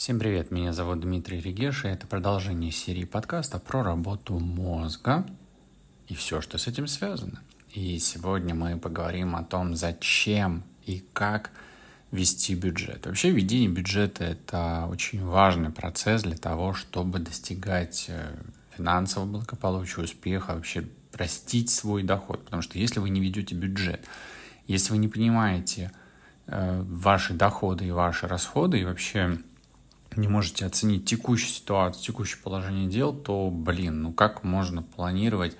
Всем привет, меня зовут Дмитрий Регеш, и это продолжение серии подкаста про работу мозга и все, что с этим связано. И сегодня мы поговорим о том, зачем и как вести бюджет. Вообще ведение бюджета – это очень важный процесс для того, чтобы достигать э, финансового благополучия, успеха, вообще простить свой доход. Потому что если вы не ведете бюджет, если вы не понимаете э, ваши доходы и ваши расходы, и вообще не можете оценить текущую ситуацию, текущее положение дел, то, блин, ну как можно планировать,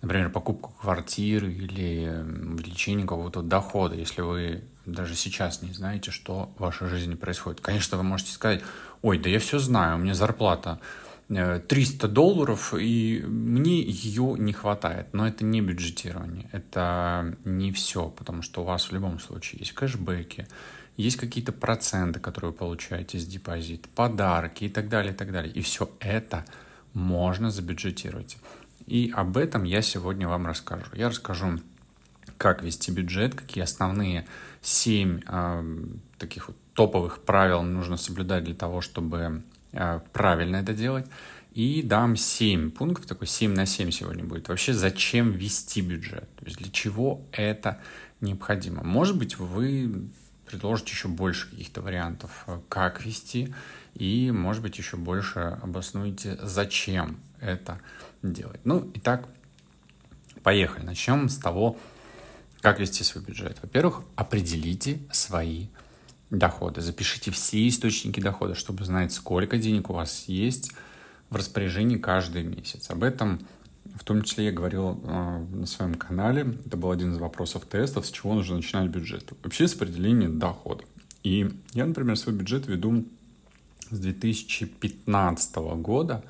например, покупку квартиры или увеличение какого-то дохода, если вы даже сейчас не знаете, что в вашей жизни происходит. Конечно, вы можете сказать, ой, да я все знаю, у меня зарплата 300 э, долларов, и мне ее не хватает. Но это не бюджетирование, это не все, потому что у вас в любом случае есть кэшбэки, есть какие-то проценты, которые вы получаете с депозита, подарки и так далее, и так далее. И все это можно забюджетировать. И об этом я сегодня вам расскажу. Я расскажу, как вести бюджет, какие основные семь э, таких вот топовых правил нужно соблюдать для того, чтобы э, правильно это делать. И дам 7 пунктов, такой 7 на 7 сегодня будет. Вообще, зачем вести бюджет? То есть для чего это необходимо? Может быть, вы предложить еще больше каких-то вариантов, э, как вести, и, может быть, еще больше обоснуете, зачем это делать. Ну, итак, поехали. Начнем с того, как вести свой бюджет. Во-первых, определите свои доходы. Запишите все источники дохода, чтобы знать, сколько денег у вас есть в распоряжении каждый месяц. Об этом в том числе я говорил э, на своем канале, это был один из вопросов тестов, с чего нужно начинать бюджет. Вообще с определения дохода. И я, например, свой бюджет веду с 2015 года,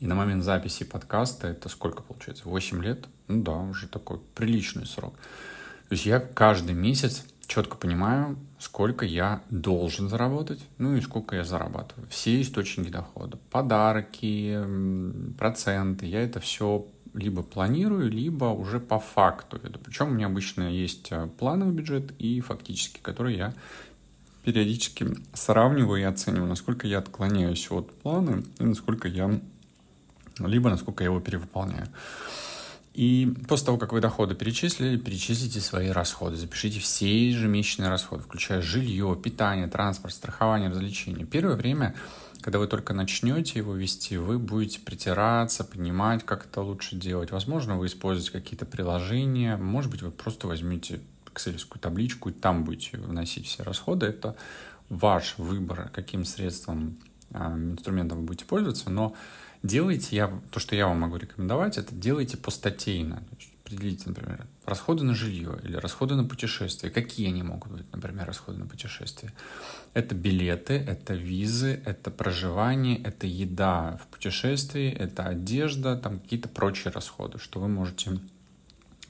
и на момент записи подкаста это сколько получается? 8 лет? Ну да, уже такой приличный срок. То есть я каждый месяц четко понимаю, сколько я должен заработать, ну и сколько я зарабатываю. Все источники дохода, подарки, проценты, я это все либо планирую, либо уже по факту веду. Причем у меня обычно есть э, плановый бюджет и фактически, который я периодически сравниваю и оцениваю, насколько я отклоняюсь от плана и насколько я, либо насколько я его перевыполняю. И после того, как вы доходы перечислили, перечислите свои расходы. Запишите все ежемесячные расходы, включая жилье, питание, транспорт, страхование, развлечения. Первое время, когда вы только начнете его вести, вы будете притираться, понимать, как это лучше делать. Возможно, вы используете какие-то приложения, может быть, вы просто возьмете экселевскую табличку и там будете вносить все расходы. Это ваш выбор, каким средством, а, инструментом вы будете пользоваться, но делайте, я, то, что я вам могу рекомендовать, это делайте постатейно. Определите, например, расходы на жилье или расходы на путешествие. Какие они могут быть, например, расходы на путешествие? Это билеты, это визы, это проживание, это еда в путешествии, это одежда, там какие-то прочие расходы, что вы можете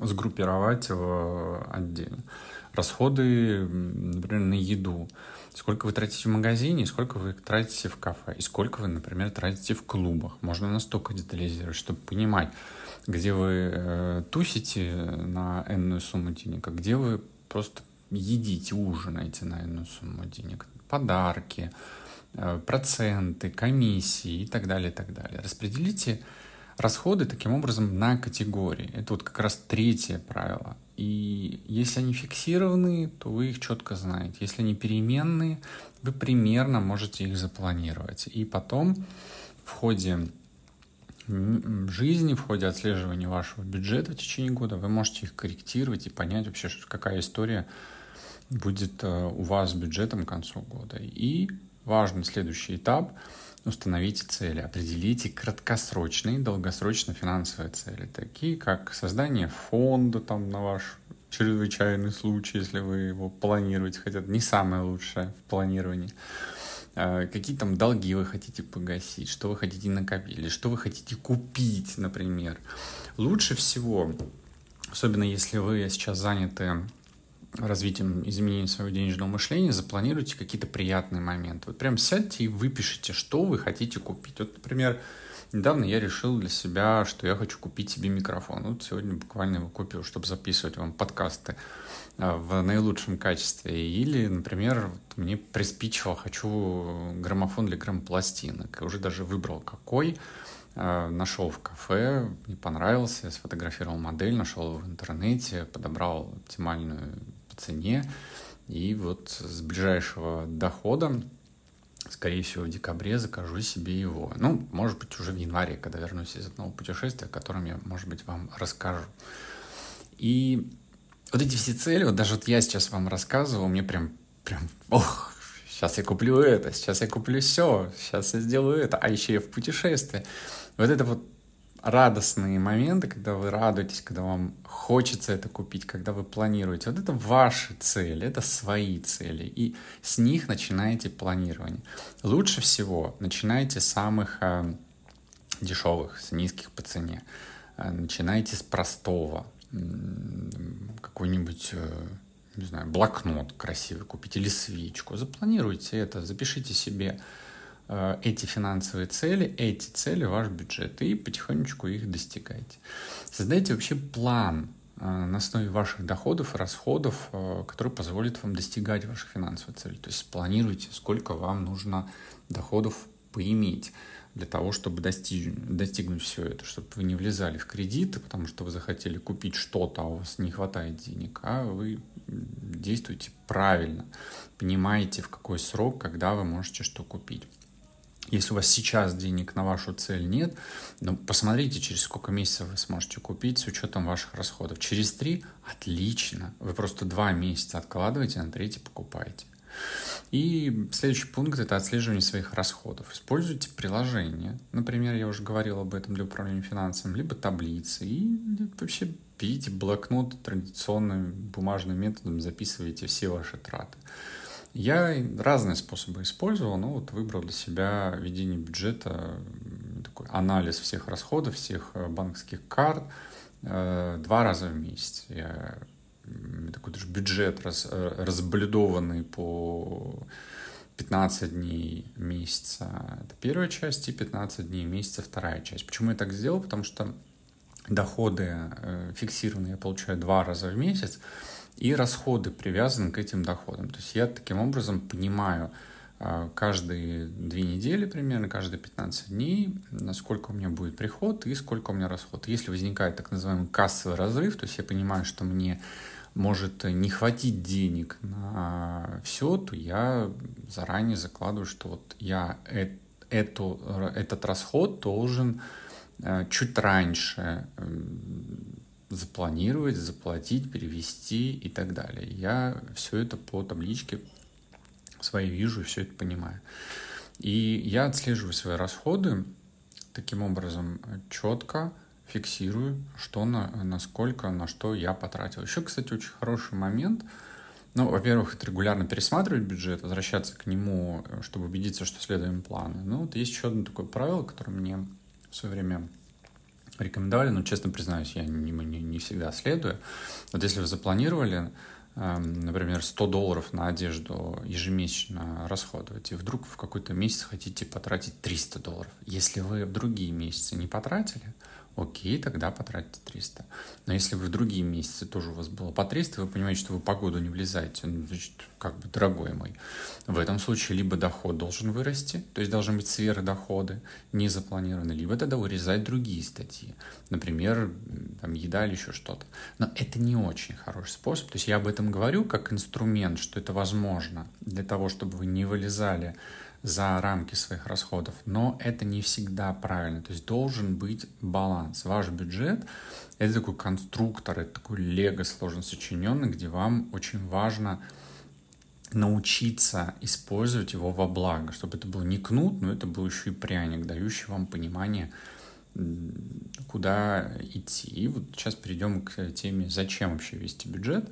сгруппировать в отдельно. Расходы, например, на еду сколько вы тратите в магазине, сколько вы тратите в кафе, и сколько вы, например, тратите в клубах. Можно настолько детализировать, чтобы понимать, где вы э, тусите на энную сумму денег, а где вы просто едите, ужинаете на энную сумму денег. Подарки, э, проценты, комиссии и так далее, и так далее. Распределите расходы таким образом на категории. Это вот как раз третье правило. И если они фиксированные, то вы их четко знаете. Если они переменные, вы примерно можете их запланировать. И потом в ходе жизни, в ходе отслеживания вашего бюджета в течение года, вы можете их корректировать и понять вообще, какая история будет э, у вас с бюджетом к концу года. И важный следующий этап – установите цели, определите краткосрочные долгосрочные финансовые цели, такие как создание фонда там на ваш чрезвычайный случай, если вы его планируете, хотя это не самое лучшее в планировании. А, какие там долги вы хотите погасить, что вы хотите накопить, или что вы хотите купить, например. Лучше всего, особенно если вы сейчас заняты развитием изменения своего денежного мышления запланируйте какие-то приятные моменты. Вот прям сядьте и выпишите, что вы хотите купить. Вот, например, недавно я решил для себя, что я хочу купить себе микрофон. Вот сегодня буквально его купил, чтобы записывать вам подкасты э, в наилучшем качестве. Или, например, мне приспичило, хочу граммофон для грампластинок. И уже даже выбрал какой. Э, нашел в кафе, мне понравился, сфотографировал модель, нашел в интернете, подобрал оптимальную цене. И вот с ближайшего дохода скорее всего, в декабре закажу себе его. Ну, может быть, уже в январе, когда вернусь из одного путешествия, о котором я, может быть, вам расскажу. И вот эти все цели, вот даже вот я сейчас вам рассказывал, мне прям, прям, ох, сейчас я куплю это, сейчас я куплю все, сейчас я сделаю это, а еще я в путешествии. Вот это вот радостные моменты, когда вы радуетесь, когда вам хочется это купить, когда вы планируете. Вот это ваши цели, это свои цели. И с них начинаете планирование. Лучше всего начинайте с самых э, дешевых, с низких по цене. Э, начинайте с простого. Какой-нибудь, э, не знаю, блокнот красивый купить или свечку. Запланируйте это, запишите себе эти финансовые цели, эти цели ваш бюджет, и потихонечку их достигайте. Создайте вообще план э, на основе ваших доходов и расходов, э, который позволит вам достигать ваших финансовых целей. То есть спланируйте, сколько вам нужно доходов поиметь для того, чтобы достиг, достигнуть все это, чтобы вы не влезали в кредиты, потому что вы захотели купить что-то, а у вас не хватает денег, а вы действуете правильно, понимаете, в какой срок, когда вы можете что купить. Если у вас сейчас денег на вашу цель нет, ну, посмотрите, через сколько месяцев вы сможете купить с учетом ваших расходов. Через три – отлично. Вы просто два месяца откладываете, на третий покупаете. И следующий пункт – это отслеживание своих расходов. Используйте приложение. Например, я уже говорил об этом для управления финансами, либо таблицы. И вообще берите блокнот традиционным бумажным методом, записывайте все ваши траты. Я разные способы использовал, но вот выбрал для себя ведение бюджета, такой анализ всех расходов, всех э, банковских карт э, два раза в месяц. Я такой даже бюджет раз, э, разблюдованный по 15 дней месяца. Это первая часть, и 15 дней месяца вторая часть. Почему я так сделал? Потому что доходы фиксированные я получаю два раза в месяц, и расходы привязаны к этим доходам. То есть я таким образом понимаю а, каждые две недели примерно, каждые 15 дней, насколько у меня будет приход и сколько у меня расход. Если возникает так называемый кассовый разрыв, то есть я понимаю, что мне может не хватить денег на все, то я заранее закладываю, что вот я эту, этот расход должен э, чуть раньше запланировать, заплатить, перевести и так далее. Я все это по табличке своей вижу, все это понимаю. И я отслеживаю свои расходы таким образом четко, фиксирую, что на, насколько, на что я потратил. Еще, кстати, очень хороший момент. Ну, во-первых, это регулярно пересматривать бюджет, возвращаться к нему, чтобы убедиться, что следуем плану. Ну, вот есть еще одно такое правило, которое мне в свое время рекомендовали, но, честно признаюсь, я не, не, не всегда следую. Вот если вы запланировали, эм, например, 100 долларов на одежду ежемесячно расходовать, и вдруг в какой-то месяц хотите потратить 300 долларов. Если вы в другие месяцы не потратили, окей, тогда потратите 300. Но если вы в другие месяцы тоже у вас было по 300, вы понимаете, что вы по году не влезаете, ну, значит, как бы, дорогой мой. В этом случае либо доход должен вырасти, то есть должны быть сверхдоходы, не запланированы, либо тогда вырезать другие статьи. Например, там, еда или еще что-то. Но это не очень хороший способ. То есть я об этом говорю как инструмент, что это возможно для того, чтобы вы не вылезали за рамки своих расходов, но это не всегда правильно. То есть должен быть баланс. Ваш бюджет — это такой конструктор, это такой лего сложно сочиненный, где вам очень важно научиться использовать его во благо, чтобы это был не кнут, но это был еще и пряник, дающий вам понимание, куда идти. И вот сейчас перейдем к теме, зачем вообще вести бюджет.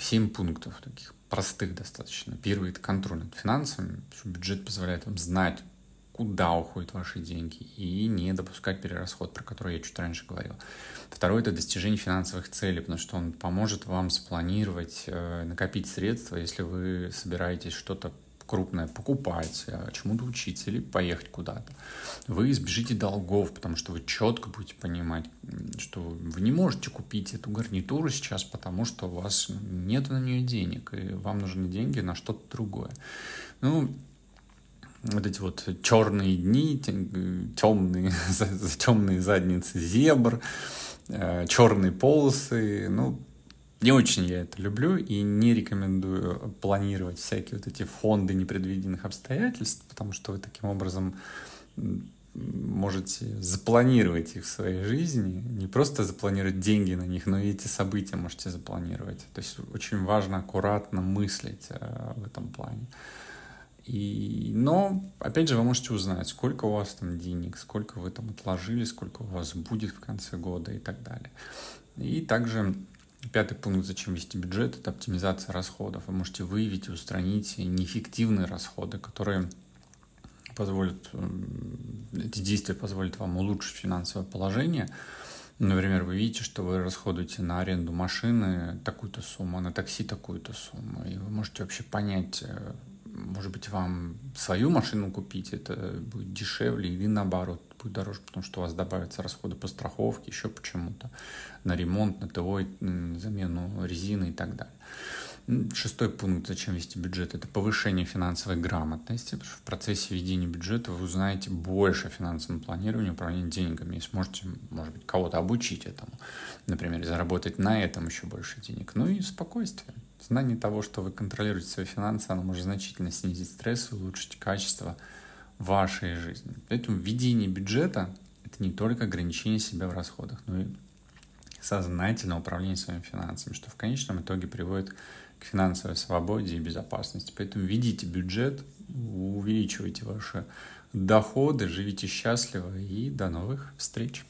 Семь пунктов таких простых достаточно. Первый – это контроль над финансами. Бюджет позволяет вам знать, куда уходят ваши деньги и не допускать перерасход, про который я чуть раньше говорил. Второе – это достижение финансовых целей, потому что он поможет вам спланировать, э, накопить средства, если вы собираетесь что-то крупное покупать, а, чему-то учиться или поехать куда-то. Вы избежите долгов, потому что вы четко будете понимать, что вы не можете купить эту гарнитуру сейчас, потому что у вас нет на нее денег, и вам нужны деньги на что-то другое. Ну, вот эти вот черные дни, темные, темные задницы зебр, э, черные полосы, ну, не очень я это люблю и не рекомендую планировать всякие вот эти фонды непредвиденных обстоятельств, потому что вы таким образом можете запланировать их в своей жизни, не просто запланировать деньги на них, но и эти события можете запланировать. То есть очень важно аккуратно мыслить э, в этом плане. И, но, опять же, вы можете узнать, сколько у вас там денег, сколько вы там отложили, сколько у вас будет в конце года и так далее. И также Пятый пункт, зачем вести бюджет, это оптимизация расходов. Вы можете выявить и устранить неэффективные расходы, которые позволят, эти действия позволят вам улучшить финансовое положение. Например, вы видите, что вы расходуете на аренду машины такую-то сумму, на такси такую-то сумму, и вы можете вообще понять, э, может быть, вам свою машину купить, это будет дешевле, или наоборот, будет дороже, потому что у вас добавятся расходы по страховке, еще почему-то, на ремонт, на ТО, замену резины и так далее. Шестой пункт, зачем вести бюджет, это повышение финансовой грамотности. В процессе ведения бюджета вы узнаете больше о финансовом планировании, управлении деньгами и сможете, может быть, кого-то обучить этому. Например, заработать на этом еще больше денег. Ну и спокойствие. Знание того, что вы контролируете свои финансы, оно может значительно снизить стресс и улучшить качество вашей жизни. Поэтому введение бюджета – это не только ограничение себя в расходах, но и сознательное управление своими финансами, что в конечном итоге приводит к финансовой свободе и безопасности. Поэтому ведите бюджет, увеличивайте ваши доходы, живите счастливо и до новых встреч!